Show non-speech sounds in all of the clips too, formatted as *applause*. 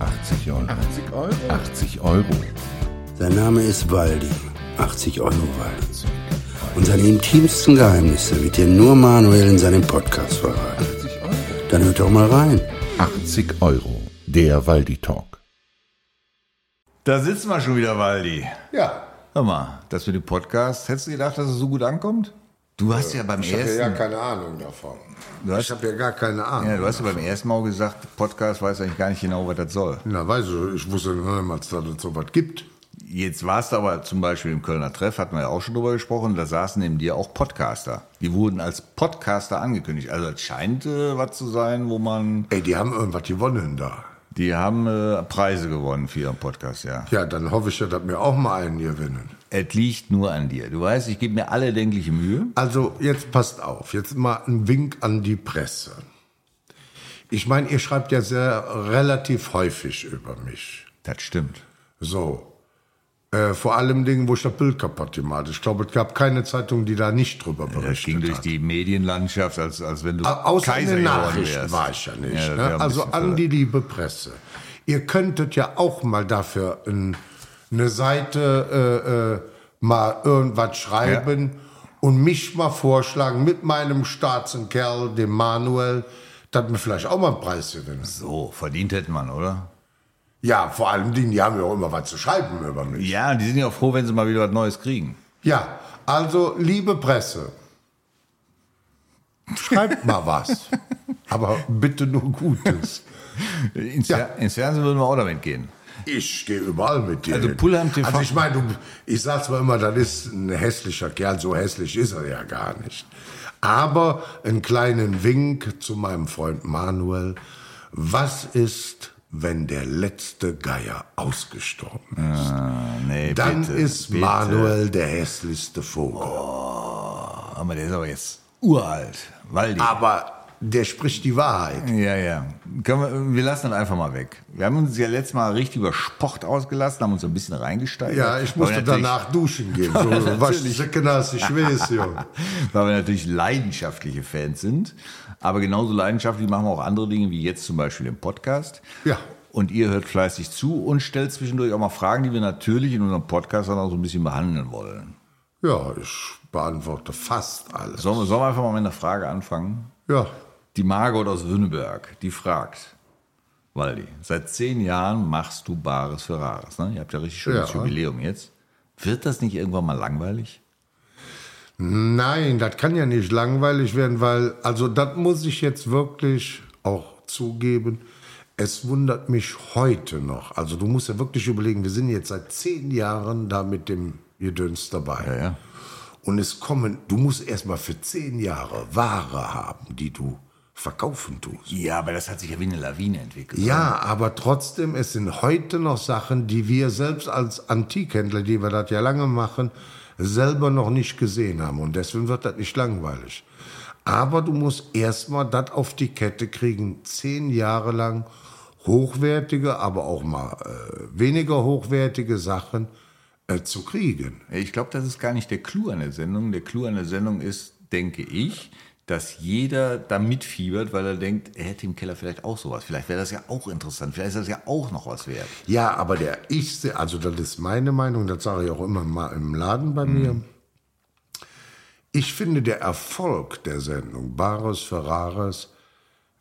80 Euro. 80 Euro? 80 Euro. Sein Name ist Waldi. 80 Euro Waldi. Und seine intimsten Geheimnisse wird dir nur Manuel in seinem Podcast verraten. 80 Euro. Dann hört doch mal rein. 80 Euro. Der Waldi Talk. Da sitzen wir schon wieder, Waldi. Ja. Hör mal, das mit dem Podcast, hättest du gedacht, dass es so gut ankommt? Du hast ja beim Ich habe ersten, ja keine Ahnung davon. Hast- ich habe ja gar keine Ahnung. ja, du hast ja beim ersten Mal gesagt, Podcast weiß eigentlich gar nicht genau, was das soll. Na, weißt du, ich wusste niemals, dass es sowas gibt. Jetzt warst du aber zum Beispiel im Kölner Treff, hatten wir ja auch schon drüber gesprochen, da saßen neben dir auch Podcaster. Die wurden als Podcaster angekündigt. Also es scheint äh, was zu sein, wo man, Ey, die haben irgendwas gewonnen da. die haben äh, Preise gewonnen für ihren Podcast, ja. Ja, dann hoffe ich ja, dass wir auch mal einen gewinnen. Es liegt nur an dir. Du weißt, ich gebe mir alle denkliche Mühe. Also, jetzt passt auf. Jetzt mal ein Wink an die Presse. Ich meine, ihr schreibt ja sehr relativ häufig über mich. Das stimmt. So. Äh, vor allem Dingen, wo ich das Bild kaputt gemacht habe. Ich glaube, es gab keine Zeitung, die da nicht drüber Das berichtet ging durch hat. die Medienlandschaft, als, als wenn du Außer Kaiser in den Nachrichten war ich ja nicht. Ja, das ne? Also an die liebe Presse. Ihr könntet ja auch mal dafür ein, eine Seite äh, äh, mal irgendwas schreiben und mich mal vorschlagen mit meinem starken Kerl, dem Manuel, dass wir vielleicht auch mal einen Preis gewinnen. So, verdient hätte man, oder? Ja, vor allem Dingen, die haben ja auch immer was zu schreiben über mich. Ja, die sind ja auch froh, wenn sie mal wieder was Neues kriegen. Ja, also liebe Presse, schreibt mal was. *laughs* Aber bitte nur Gutes. Ins, Ja. Ins Fernsehen würden wir auch damit gehen. Ich gehe überall mit dir. Also. Pullheim TV Also ich meine, du, ich sag zwar immer, das ist ein hässlicher Kerl, so hässlich ist er ja gar nicht. Aber einen kleinen Wink zu meinem Freund Manuel. Was ist, wenn der letzte Geier ausgestorben ist? Nee, Dann bitte, ist bitte. Manuel der hässlichste Vogel. Aber der ist aber jetzt uralt. Waldi. Aber der spricht die Wahrheit. Ja, ja. Wir, wir lassen das einfach mal weg. Wir haben uns ja letztes Mal richtig über Sport ausgelassen, haben uns ein bisschen reingesteigert. Ja, ich musste danach duschen gehen. *laughs* So was ich weiß, Junge. *laughs* Weil wir natürlich leidenschaftliche Fans sind. Aber genauso leidenschaftlich machen wir auch andere Dinge, wie jetzt zum Beispiel den Podcast. Ja. Und ihr hört fleißig zu und stellt zwischendurch auch mal Fragen, die wir natürlich in unserem Podcast dann auch so ein bisschen behandeln wollen. Ja, ich beantworte fast alles. Sollen wir, sollen wir einfach mal mit einer Frage anfangen? Ja, Die Margot aus Wünneberg, die fragt, Waldi, seit zehn Jahren machst du Bares für Rares. Ne? Ihr habt ja richtig schönes Ja. Jubiläum jetzt. Wird das nicht irgendwann mal langweilig? Nein, das kann ja nicht langweilig werden, weil, also das muss ich jetzt wirklich auch zugeben. Es wundert mich heute noch. Also du musst ja wirklich überlegen, wir sind jetzt seit zehn Jahren da mit dem Gedöns dabei. Ja, ja. Und es kommen, du musst erstmal für zehn Jahre Ware haben, die du verkaufen tust. Ja, aber das hat sich ja wie eine Lawine entwickelt. Ja, aber trotzdem, es sind heute noch Sachen, die wir selbst als Antikhändler, die wir das ja lange machen, selber noch nicht gesehen haben. Und deswegen wird das nicht langweilig. Aber du musst erstmal das auf die Kette kriegen, zehn Jahre lang hochwertige, aber auch mal äh, weniger hochwertige Sachen äh, zu kriegen. Ich glaube, das ist gar nicht der Clou an der Sendung. Der Clou an der Sendung ist, denke ich, dass jeder da mitfiebert, weil er denkt, er hätte im Keller vielleicht auch sowas. Vielleicht wäre das ja auch interessant. Vielleicht ist das ja auch noch was wert. Ja, aber der ich, also das ist meine Meinung, das sage ich auch immer mal im Laden bei mir. Ich finde der Erfolg der Sendung Bares für Rares,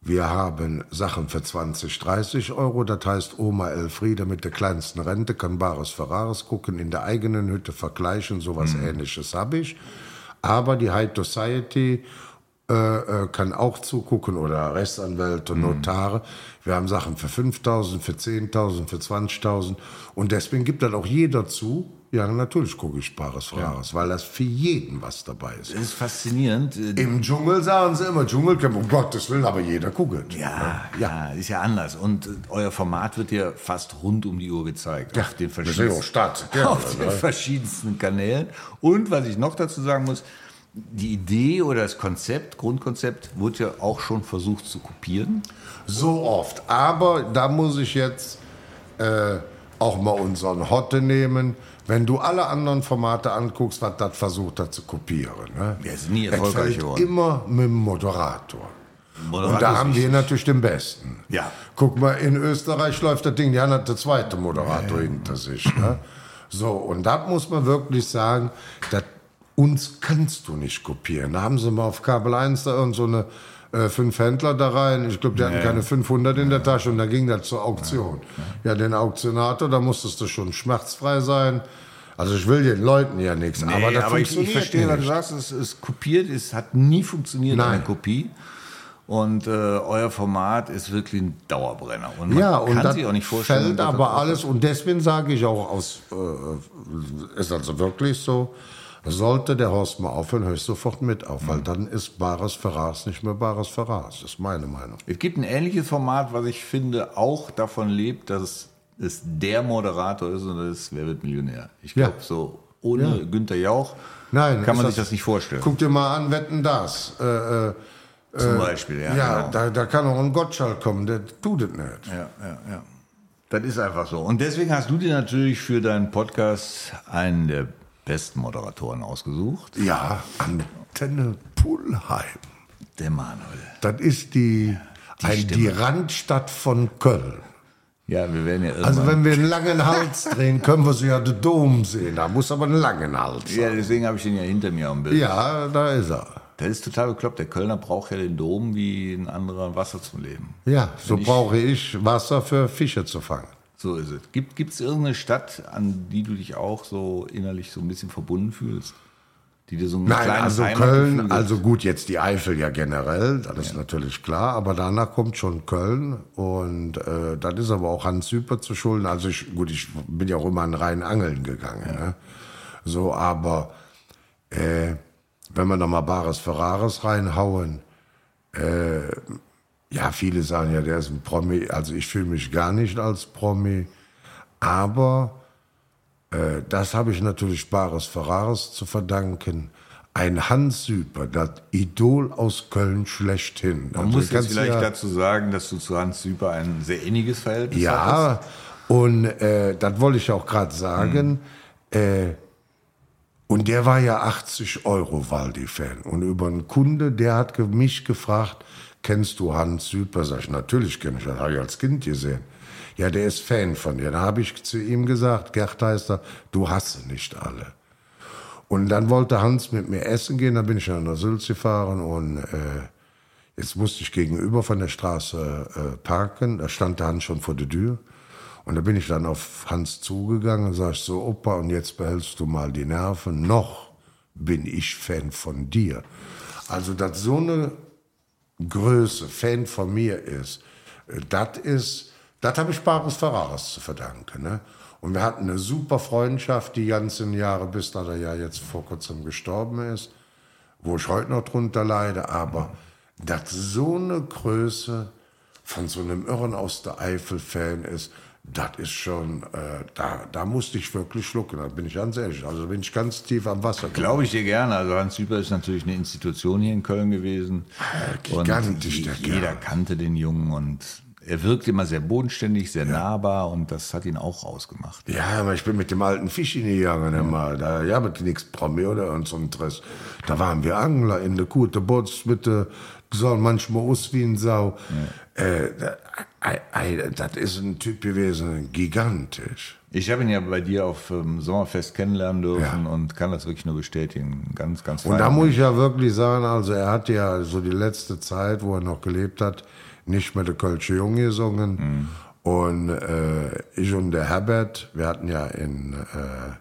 wir haben Sachen für 20, 30 Euro, das heißt Oma Elfriede mit der kleinsten Rente kann Bares für Rares gucken, in der eigenen Hütte vergleichen, sowas ähnliches habe ich. Aber die High Society äh, äh, kann auch zugucken oder Rechtsanwälte, Notare. Wir haben Sachen für 5.000, für 10.000, für 20.000 und deswegen gibt dann auch jeder zu. Ja, natürlich gucke ich Bares für Rares, weil das für jeden was dabei ist. Das ist faszinierend. Äh, Im Dschungel sagen sie immer, Dschungelcamp, um Gottes Willen, aber jeder guckt. Ja, ja, ist ja anders. Und äh, euer Format wird ja fast rund um die Uhr gezeigt. auf den ja verschiedensten, Stadt. Ja, auf den *laughs* verschiedensten Kanälen. Und was ich noch dazu sagen muss, die Idee oder das Konzept, Grundkonzept, wurde ja auch schon versucht zu kopieren. So oft. Aber da muss ich jetzt äh, auch mal unseren Hotte nehmen. Wenn du alle anderen Formate anguckst, was das versucht hat zu kopieren. Ne? Ja, ist nie erfolgreich geworden. immer mit dem Moderator. Moderator Und da haben wir natürlich den Besten. Ja. Guck mal, in Österreich läuft das Ding, die haben der zweite Moderator hinter sich. Ne? So, und da muss man wirklich sagen, dass uns kannst du nicht kopieren. Da haben sie mal auf Kabel 1 da irgend so eine äh, fünf Händler da rein. Ich glaube, die hatten keine 500 in der Tasche und da ging das zur Auktion. Ja, den Auktionator, da musstest du schon schmerzfrei sein. Also ich will den Leuten ja nichts, Nee, aber das aber ich, funktioniert ich verstehe, was du nicht. sagst. Es ist kopiert, es hat nie funktioniert, Nein. eine Kopie. Und äh, euer Format ist wirklich ein Dauerbrenner. Und man Ja, und kann sich auch nicht vorstellen. fällt aber alles, und deswegen sage ich auch aus, äh, ist also wirklich so, sollte der Horst mal aufhören, höre ich sofort mit auf, Mhm. weil dann ist Bares Verras nicht mehr Bares Verras. Das ist meine Meinung. Es gibt ein ähnliches Format, was ich finde auch davon lebt, dass es der Moderator ist und das ist Wer wird Millionär. Ich Ja. glaube, so ohne Günther Jauch Nein, kann man ist sich das nicht vorstellen. Guck dir mal an, wetten das. Äh, äh, Zum Beispiel, ja. ja, genau. da, da kann auch ein Gottschalk kommen, der tut es nicht. Ja, ja, ja. Das ist einfach so. Und deswegen hast du dir natürlich für deinen Podcast einen der besten Moderatoren ausgesucht, Ja, Antenne Pullheim. der Manuel. Das ist die, ein, die. Randstadt von Köln. Ja, wir werden ja irgendwann. Also wenn wir einen langen Hals drehen, können wir so ja den Dom sehen. Da muss aber einen langen Hals ja, deswegen habe ich den ja hinter mir am Bild. Ja, da ist er. Das ist total bekloppt. Der Kölner braucht ja den Dom wie ein anderer Wasser zum Leben. Ja, so ich- brauche ich Wasser für Fische zu fangen. So ist es. Gibt es irgendeine Stadt, an die du dich auch so innerlich so ein bisschen verbunden fühlst? Die dir so ein Nein, also Heimatgefühl Köln, also gut, jetzt die Eifel ja generell, das ist natürlich klar, aber danach kommt schon Köln und äh, das ist aber auch Hans Süper zu schulden. Also ich, gut, ich bin ja auch immer an Rhein angeln gegangen, ne? so, aber äh, wenn wir noch mal Bares Ferraris reinhauen, äh, ja, viele sagen ja, der ist ein Promi, also ich fühle mich gar nicht als Promi, aber äh, das habe ich natürlich Bares Ferraris zu verdanken. Ein Hans Süper, das Idol aus Köln schlechthin. Man Also muss jetzt vielleicht ja, dazu sagen, dass du zu Hans Süper ein sehr inniges Verhältnis hattest. Ja, und äh, das wollte ich auch gerade sagen. Äh, und der war ja 80 Euro Waldi-Fan. Und über einen Kunde, der hat mich gefragt, kennst du Hans Süper? Sag ich, natürlich kenne ich, das habe ich als Kind gesehen. Ja, der ist Fan von dir. Da habe ich zu ihm gesagt, Gerd heißt er, du hast sie nicht alle. Und dann wollte Hans mit mir essen gehen, da bin ich der Sülz gefahren und äh, jetzt musste ich gegenüber von der Straße äh, parken, da stand der Hans schon vor der Tür. Und da bin ich dann auf Hans zugegangen und sag ich so, Opa, und jetzt behältst du mal die Nerven, noch bin ich Fan von dir. Also, dass so eine Größe Fan von mir ist, äh, das ist, das habe ich Bares Ferraris zu verdanken. Ne? Und wir hatten eine super Freundschaft die ganzen Jahre, bis da er ja jetzt vor kurzem gestorben ist, wo ich heute noch drunter leide. Aber dass so eine Größe von so einem Irren aus der Eifel-Fan ist, das ist schon, äh, da, da musste ich wirklich schlucken, da bin ich ganz ehrlich. Also bin ich ganz tief am Wasser. Glaube ich dir gerne. Also Hans Süper ist natürlich eine Institution hier in Köln gewesen. gigantisch, und der jeder Kerl. kannte den Jungen und er wirkt immer sehr bodenständig, sehr nahbar und das hat ihn auch ausgemacht. Ja, aber ich bin mit dem alten Fisch gegangen immer. Da, ja, mit nichts Promi oder und so ein Dress. Da waren wir Angler in der gute Bootsmitte. So manchmal aus wie ein Sau. Äh, da- ei, ei, das ist ein Typ gewesen, gigantisch. Ich habe ihn ja bei dir auf ähm, Sommerfest kennenlernen dürfen Ja. und kann das wirklich nur bestätigen. Ganz, ganz Und da muss ich ja wirklich sagen, also er hat ja so die letzte Zeit, wo er noch gelebt hat, nicht mehr der Kölsche Junge gesungen. Und äh, ich und der Herbert, wir hatten ja in äh,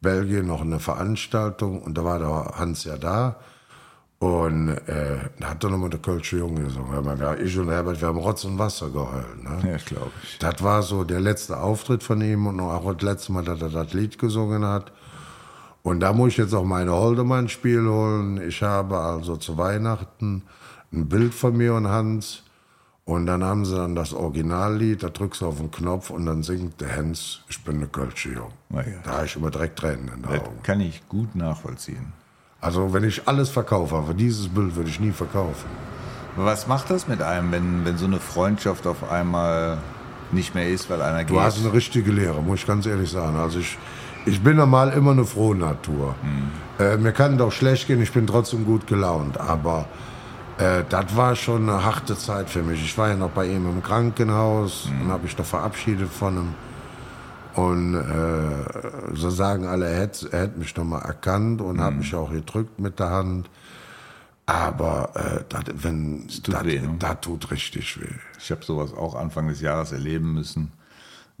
Belgien noch eine Veranstaltung und da war der Hans ja da. Und äh, da hat er nochmal der Kölsche Junge gesungen. Wir- Ich und Herbert, wir haben Rotz und Wasser geheult. Ne? Ja, glaube ich. Das war so der letzte Auftritt von ihm und auch das letzte Mal, dass er das Lied gesungen hat. Und da muss ich jetzt auch meine Holdemann-Spiel holen. Ich habe also zu Weihnachten ein Bild von mir und Hans. Und dann haben sie dann das Originallied, da drückst du auf den Knopf und dann singt der Hans, ich bin eine Kölsche Jung. Na ja. Da habe ich immer direkt Tränen in den Das Augen. kann ich gut nachvollziehen. Also wenn ich alles verkaufe, aber dieses Bild würde ich nie verkaufen. Was macht das mit einem, wenn, wenn so eine Freundschaft auf einmal nicht mehr ist, weil einer Du geht? hast eine richtige Lehre, muss ich ganz ehrlich sagen. Also ich, ich bin normal immer eine frohe Natur. Äh, mir kann doch schlecht gehen, ich bin trotzdem gut gelaunt. Aber Äh, das war schon eine harte Zeit für mich. Ich war ja noch bei ihm im Krankenhaus und habe mich noch verabschiedet von ihm. Und äh, so sagen alle, er hätte, er hätte mich noch mal erkannt und hat mich auch gedrückt mit der Hand. Aber äh, dat, wenn tut das weh, ne? das tut richtig weh. Ich habe sowas auch Anfang des Jahres erleben müssen.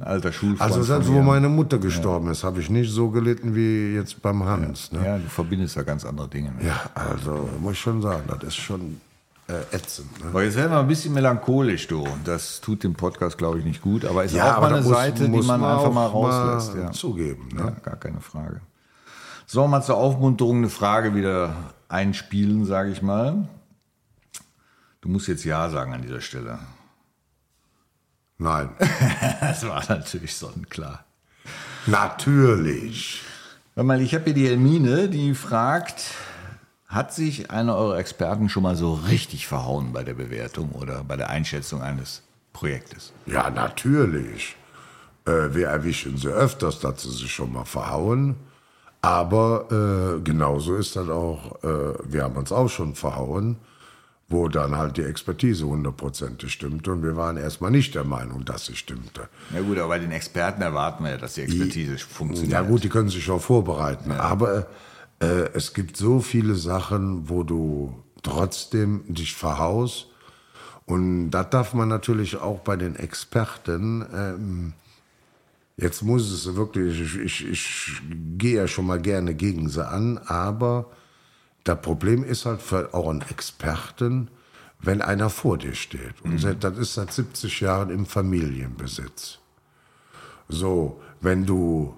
Ein alter Schulfreund Also selbst wo meine Mutter gestorben ist, habe ich nicht so gelitten wie jetzt beim Hans. Ne? Ja, du verbindest da ganz andere Dinge. mit. Ja, also muss ich schon sagen, das ist schon äh, ätzend. Ne? Aber jetzt werden wir ein bisschen melancholisch, du. Und das tut dem Podcast, glaube ich, nicht gut. Aber ist Ja, auch aber mal eine muss- Seite, die muss man man einfach mal auch mal rauslässt. ja. zugeben, ne? Ja, gar keine Frage. So, mal zur Aufmunterung eine Frage wieder einspielen, sage ich mal. Du musst jetzt Ja sagen an dieser Stelle. Nein, *laughs* Das war natürlich sonnenklar. natürlich. Hör mal, ich habe hier die Elmine, die fragt, hat sich einer eurer Experten schon mal so richtig verhauen bei der Bewertung oder bei der Einschätzung eines Projektes? Ja, natürlich. Äh, wir erwischen sie öfters, dass sie sich schon mal verhauen. Aber äh, genauso ist das auch, äh, wir haben uns auch schon verhauen, wo dann halt die Expertise hundertprozentig stimmte. Und wir waren erstmal nicht der Meinung, dass sie stimmte. Ja gut, aber bei den Experten erwarten wir ja, dass die Expertise funktioniert. Ja gut, die können sich auch vorbereiten. Aber äh, es gibt so viele Sachen, wo du trotzdem dich verhaust. Und das darf man natürlich auch bei den Experten. Ähm, jetzt muss es wirklich, ich, ich, ich gehe ja schon mal gerne gegen sie an, aber das Problem ist halt für auch einen Experten, wenn einer vor dir steht. Und seit- das ist seit 70 Jahren im Familienbesitz. So, wenn du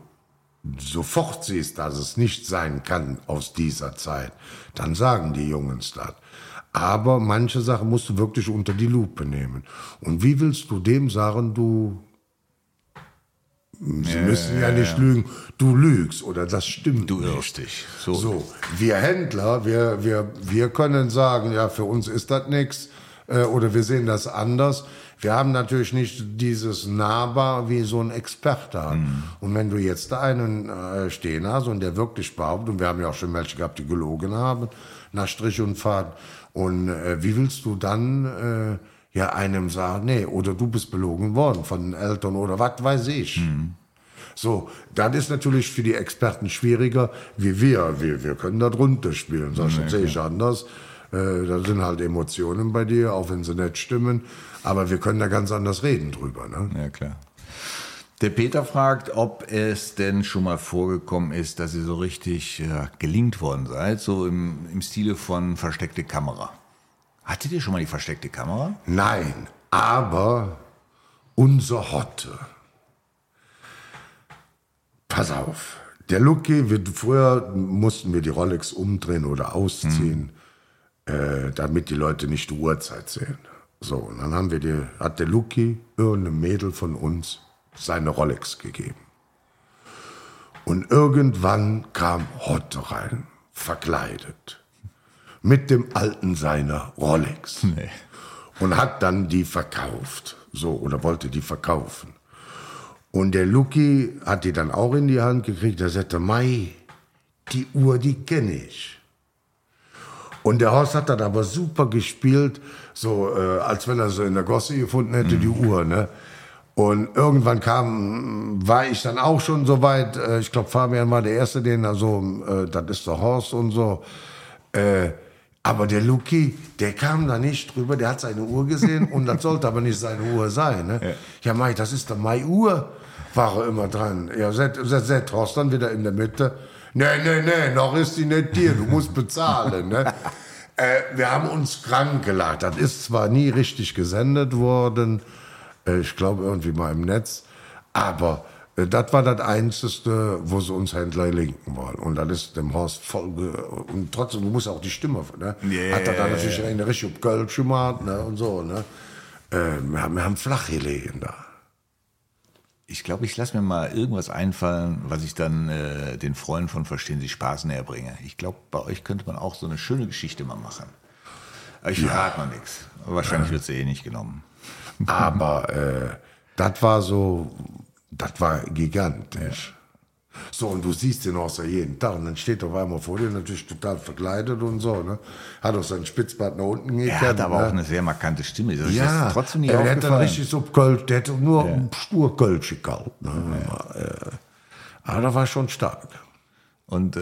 sofort siehst, dass es nicht sein kann aus dieser Zeit, dann sagen die Jungs das. Aber manche Sachen musst du wirklich unter die Lupe nehmen. Und wie willst du dem sagen, du, sie müssen ja, nicht lügen, du lügst oder das stimmt Du nicht. irrst dich. So. So, wir Händler, wir, wir, wir können sagen, ja, für uns ist das nichts äh, oder wir sehen das anders. Wir haben natürlich nicht dieses nahbar, wie so ein Experte hat. Und wenn du jetzt da einen äh, stehen hast und der wirklich behauptet, und wir haben ja auch schon welche gehabt, die gelogen haben, nach Strich und Faden, und äh, wie willst du dann äh, ja einem sagen, nee, oder du bist belogen worden von den Eltern oder was weiß ich. So, das ist natürlich für die Experten schwieriger, wie wir. Wir, wir können da drunter spielen, sonst sehe ich anders. Äh, da sind halt Emotionen bei dir, auch wenn sie nicht stimmen. Aber wir können da ganz anders reden drüber. Ne? Ja, klar. Der Peter fragt, ob es denn schon mal vorgekommen ist, dass ihr so richtig ja, gelingt worden seid, so im, im Stile von versteckte Kamera. Hattet ihr schon mal die versteckte Kamera? Nein, aber unser Hotte. Pass auf. Der Lucky, wir, früher mussten wir die Rolex umdrehen oder ausziehen, äh, damit die Leute nicht die Uhrzeit sehen. So, und dann haben wir die, hat der Lucky irgendeinem Mädel von uns seine Rolex gegeben. Und irgendwann kam Hotte rein, verkleidet, mit dem alten seiner Rolex *laughs* Nee. und hat dann die verkauft. So, oder wollte die verkaufen. Und der Lucky hat die dann auch in die Hand gekriegt. Er sagte, Mai, die Uhr, die kenne ich. Und der Horst hat das aber super gespielt, so äh, als wenn er so in der Gosse gefunden hätte, die Uhr. Ne? Und irgendwann kam, war ich dann auch schon so weit, äh, ich glaube, Fabian war der Erste, den er so, äh, das ist der Horst und so. Äh, aber der Luki, der kam da nicht drüber, der hat seine Uhr gesehen und das sollte aber nicht seine Uhr sein. Ne? Ja, Mai, das ist doch Mai Uhr, war er immer dran. Ja, set, set, set Horst dann wieder in der Mitte. Nee, nee, nee, noch ist die nicht dir, du musst bezahlen. ne? *laughs* äh, wir haben uns krank gelacht. Das ist zwar nie richtig gesendet worden, äh, ich glaube irgendwie mal im Netz, aber äh, das war das Einzige, wo sie uns Händler linken wollen. Und das ist dem Horst voll. ge- Und trotzdem, du musst auch die Stimme. Ne? Ja, Hat er dann natürlich eine richtig Kölsch gemacht ne? und so. Ne? Äh, wir, haben, wir haben flach gelegen da. Ich glaube, ich lasse mir mal irgendwas einfallen, was ich dann äh, den Freunden von Verstehen Sie Spaß näher bringe. Ich glaube, bei euch könnte man auch so eine schöne Geschichte mal machen. Aber ich verrate noch nichts. Wahrscheinlich wird sie eh nicht genommen. Aber äh, das war so, das war gigantisch. So, und du siehst den auch so jeden Tag. Und dann steht er auf einmal vor dir, natürlich total verkleidet und so. Ne? Hat auch seinen Spitzbart nach unten gekehrt. Er hat aber ne? auch eine sehr markante Stimme. Das Ja, ist trotzdem nicht er hätte dann richtig so Kölsch, der hätte nur stur Kölsch gekalbt. Ne? Äh, Aber da war schon stark. Und äh,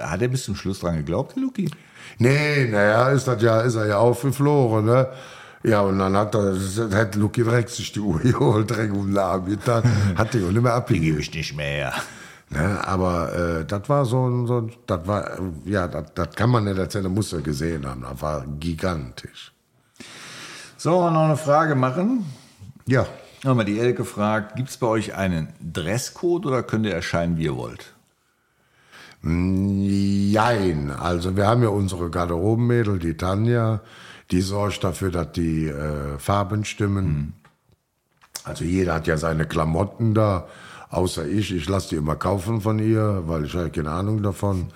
hat er bis zum Schluss dran geglaubt, der Luki? Nee, naja, ist, das ja, ist er ja aufgeflogen, ne? Ja, und dann hat er, hat Lucky direkt sich die Uhr *laughs* geholt, direkt um den Arm getan, hat die auch nicht mehr abgegeben. ich nicht mehr. Ne? Aber äh, das war so ein, so das war, ja, das, kann man nicht erzählen, das muss er gesehen haben, das war gigantisch. So, noch eine Frage machen. Ja, Nochmal die Elke fragt, gibt es bei euch einen Dresscode oder könnt ihr erscheinen, wie ihr wollt? Jein. Also wir haben ja unsere Garderobenmädel, die Tanja, die sorgt dafür, dass die äh, Farben stimmen. Also jeder hat ja seine Klamotten da, außer ich. Ich lasse die immer kaufen von ihr, weil ich habe keine Ahnung davon.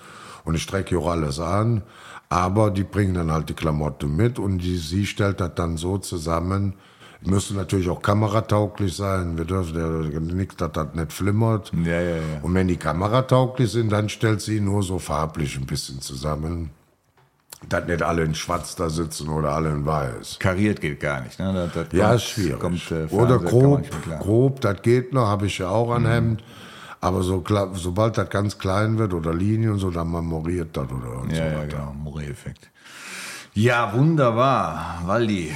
Und ich strecke auch alles an. Aber die bringen dann halt die Klamotten mit und die, sie stellt das dann so zusammen. Müssen natürlich auch kameratauglich sein. Wir dürfen ja nichts, dass das nicht flimmert. Ja, ja, ja. Und wenn die kameratauglich sind, dann stellt sie nur so farblich ein bisschen zusammen. Dass nicht alle in schwarz da sitzen oder alle in weiß. Kariert geht gar nicht. Ne? Das, das Ja, kommt- ist schwierig. Kommt, äh, oder grob, grob, das geht noch, habe ich ja auch Mhm. ein Hemd. Aber so, sobald das ganz klein wird oder Linie und so, dann marmoriert das oder und Ja, so ja, weiter. genau. Moree-Effekt. Ja, wunderbar. Waldi,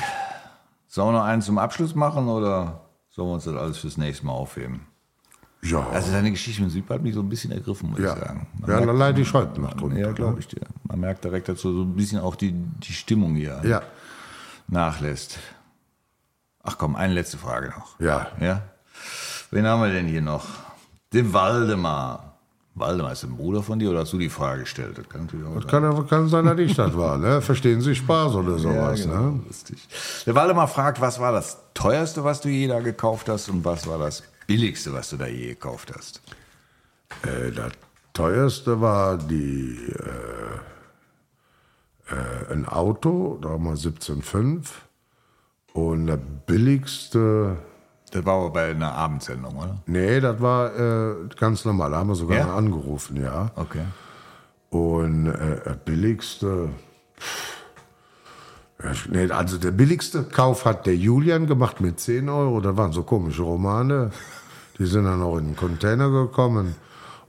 sollen wir noch einen zum Abschluss machen oder sollen wir uns das alles fürs nächste Mal aufheben? Ja, Also deine Geschichte mit Süd hat mich so ein bisschen ergriffen, muss ja. ich sagen. Man ja merkt- da leide ich heute noch drunter. ja, ne? glaube ich dir. Man merkt direkt dazu so ein bisschen auch die, die Stimmung hier Ja, nachlässt. Ach komm, eine letzte Frage noch. ja. Ja? Wen haben wir denn hier noch? Den Waldemar. Waldemar ist ein Bruder von dir oder hast du die Frage gestellt? Das kann natürlich auch sein. Kann, kann sein, dass ich das war, ne? Verstehen Sie Spaß oder sowas, Ja, genau, ne? lustig. Der Waldemar fragt, was war das teuerste, was du je da gekauft hast und was war das billigste, was du da je gekauft hast? Äh, das teuerste war die, äh, äh, ein Auto, da haben wir 17,5. Und das billigste, Das war aber bei einer Abendsendung, oder? nee, das war äh, ganz normal, da haben wir sogar Ja? angerufen, ja. Okay. Und äh, das billigste, pff, nee, also der billigste Kauf hat der Julian gemacht mit 10 Euro, das waren so komische Romane. Die sind dann auch in den Container gekommen.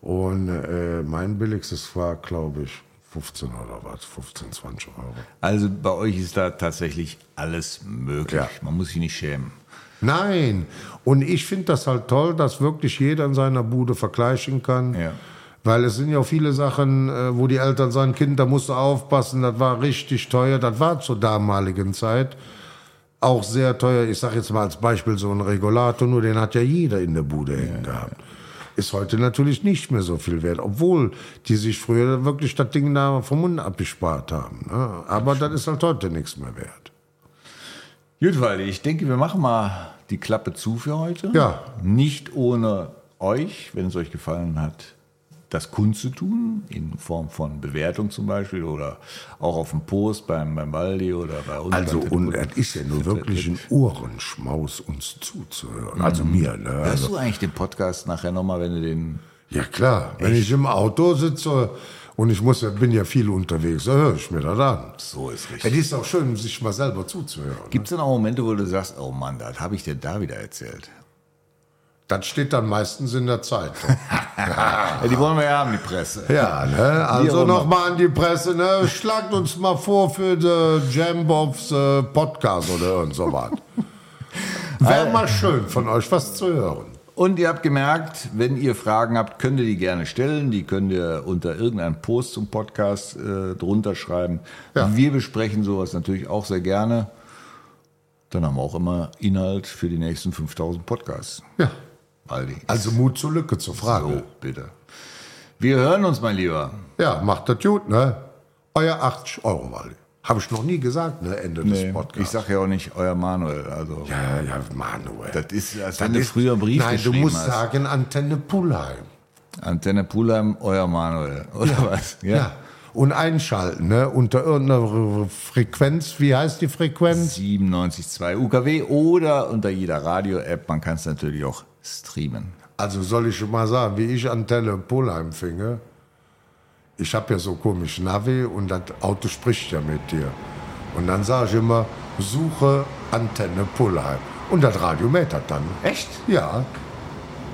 Und äh, mein billigstes war, glaube ich, 15 oder was, 15, 20 Euro. Also bei euch ist da tatsächlich alles möglich. Ja. Man muss sich nicht schämen. Nein, und ich finde das halt toll, dass wirklich jeder in seiner Bude vergleichen kann. Ja. Weil es sind ja auch viele Sachen, äh, wo die Eltern sagen, Kind, da musst du aufpassen, das war richtig teuer. Das war zur damaligen Zeit auch sehr teuer. Ich sage jetzt mal als Beispiel so ein Regulator, nur den hat ja jeder in der Bude hängen gehabt. Ist heute natürlich nicht mehr so viel wert, obwohl die sich früher wirklich das Ding da vom Mund abgespart haben. Ne? Aber das ist halt heute nichts mehr wert. Gut, Waldi, ich denke, wir machen mal die Klappe zu für heute. Ja. Nicht ohne euch, wenn es euch gefallen hat, das kundzutun, in Form von Bewertung zum Beispiel oder auch auf dem Post beim, beim Waldi oder bei uns. Also, und es ist ja nur wirklich ein Ohrenschmaus, uns zuzuhören. Also mir, ne? Hörst Also, du eigentlich den Podcast nachher nochmal, wenn du den. ja, klar. Wenn ich im Auto sitze und ich muss, bin ja viel unterwegs, da höre ich mir das an. So ist Es ist auch schön, sich mal selber zuzuhören. Gibt es denn auch Momente, wo du sagst, oh Mann, das habe ich dir da wieder erzählt? Das steht dann meistens in der Zeitung. *laughs* *laughs* Ja, die wollen wir ja haben, die Presse. Ja, ne? Also nochmal an die Presse, ne? Schlagt uns mal vor für den Jambobs äh, Podcast oder irgend sowas. *laughs* Wäre mal schön von euch was zu hören. Und ihr habt gemerkt, wenn ihr Fragen habt, könnt ihr die gerne stellen. Die könnt ihr unter irgendeinem Post zum Podcast äh, drunter schreiben. Ja. Wir besprechen sowas natürlich auch sehr gerne. Dann haben wir auch immer Inhalt für die nächsten 5000 Podcasts. Ja. Aldi. Also Mut zur Lücke zur Frage. so, bitte. Wir hören uns, mein Lieber. Ja, macht das gut, ne? Euer 80 Euro, Waldi. Habe ich noch nie gesagt, ne? Ende des Podcasts. ich sag ja auch nicht euer Manuel. Also, Ja, ja, Manuel. das ist, als Das wenn du ist- früher einen Brief Nein, du musst hast. sagen Antenne Pulheim. Antenne Pulheim, euer Manuel. Oder was? Ja. Und einschalten, ne? Unter irgendeiner Frequenz. Wie heißt die Frequenz? 97.2 UKW oder unter jeder Radio-App. Man kann es natürlich auch streamen. Also soll ich schon mal sagen, wie ich Antenne Polheim finge? Ich habe ja so komisch Navi und das Auto spricht ja mit dir. Und dann sage ich immer, suche Antenne Polheim. Und das Radio mäht das dann. Echt? Ja.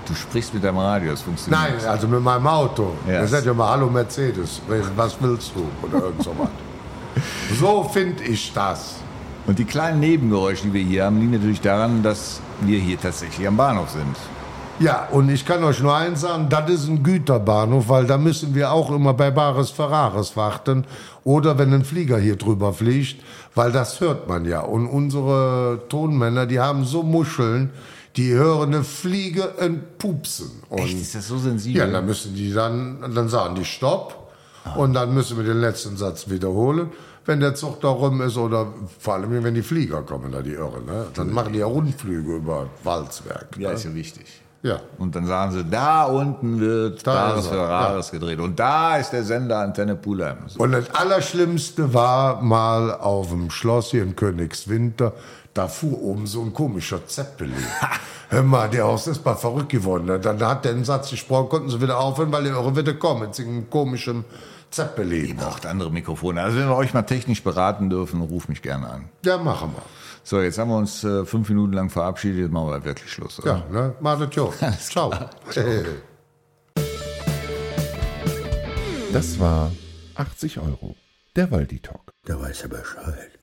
Du sprichst mit deinem Radio, das funktioniert. Nein, also mit meinem Auto. Ja. Das sagt ja mal, hallo Mercedes, was willst du? Oder irgend *laughs* so was. So finde ich das. Und die kleinen Nebengeräusche, die wir hier haben, liegen natürlich daran, dass wir hier tatsächlich am Bahnhof sind. Ja, und ich kann euch nur eins sagen, das ist ein Güterbahnhof, weil da müssen wir auch immer bei Bares Ferraris warten oder wenn ein Flieger hier drüber fliegt, weil das hört man ja. Und unsere Tonmänner, die haben so Muscheln, die hören eine Fliege und pupsen. Und Echt, ist das so sensibel? ja, dann müssen die dann, dann sagen die Stopp und dann müssen wir den letzten Satz wiederholen. Wenn der Zug da rum ist oder vor allem, wenn die Flieger kommen, da die Irren, ne? dann machen die ja Rundflüge über Walzwerk. ja, ne? ist ja wichtig. ja. Und dann sagen sie, da unten wird Da Bares ist er, Ferraris gedreht. Und da ist der Sender Antenne Pulheim. So. Und das Allerschlimmste war mal auf dem Schloss hier in Königswinter, da fuhr oben so ein komischer Zeppelin. *laughs* Hör mal, der Haus ist mal verrückt geworden. Dann hat der einen Satz gesprochen, konnten sie wieder aufhören, weil der Irre wieder kommen, mit so einem komischen Zeppelin. Ihr braucht andere Mikrofone. Also wenn wir euch mal technisch beraten dürfen, ruf mich gerne an. Ja, machen wir. So, jetzt haben wir uns äh, fünf Minuten lang verabschiedet, jetzt machen wir wirklich Schluss. Oder? Ja, ne? Macht jo. *laughs* Ciao. Hey. *laughs* Das war 80 Euro. Der Waldi Talk. Da weiß er Bescheid.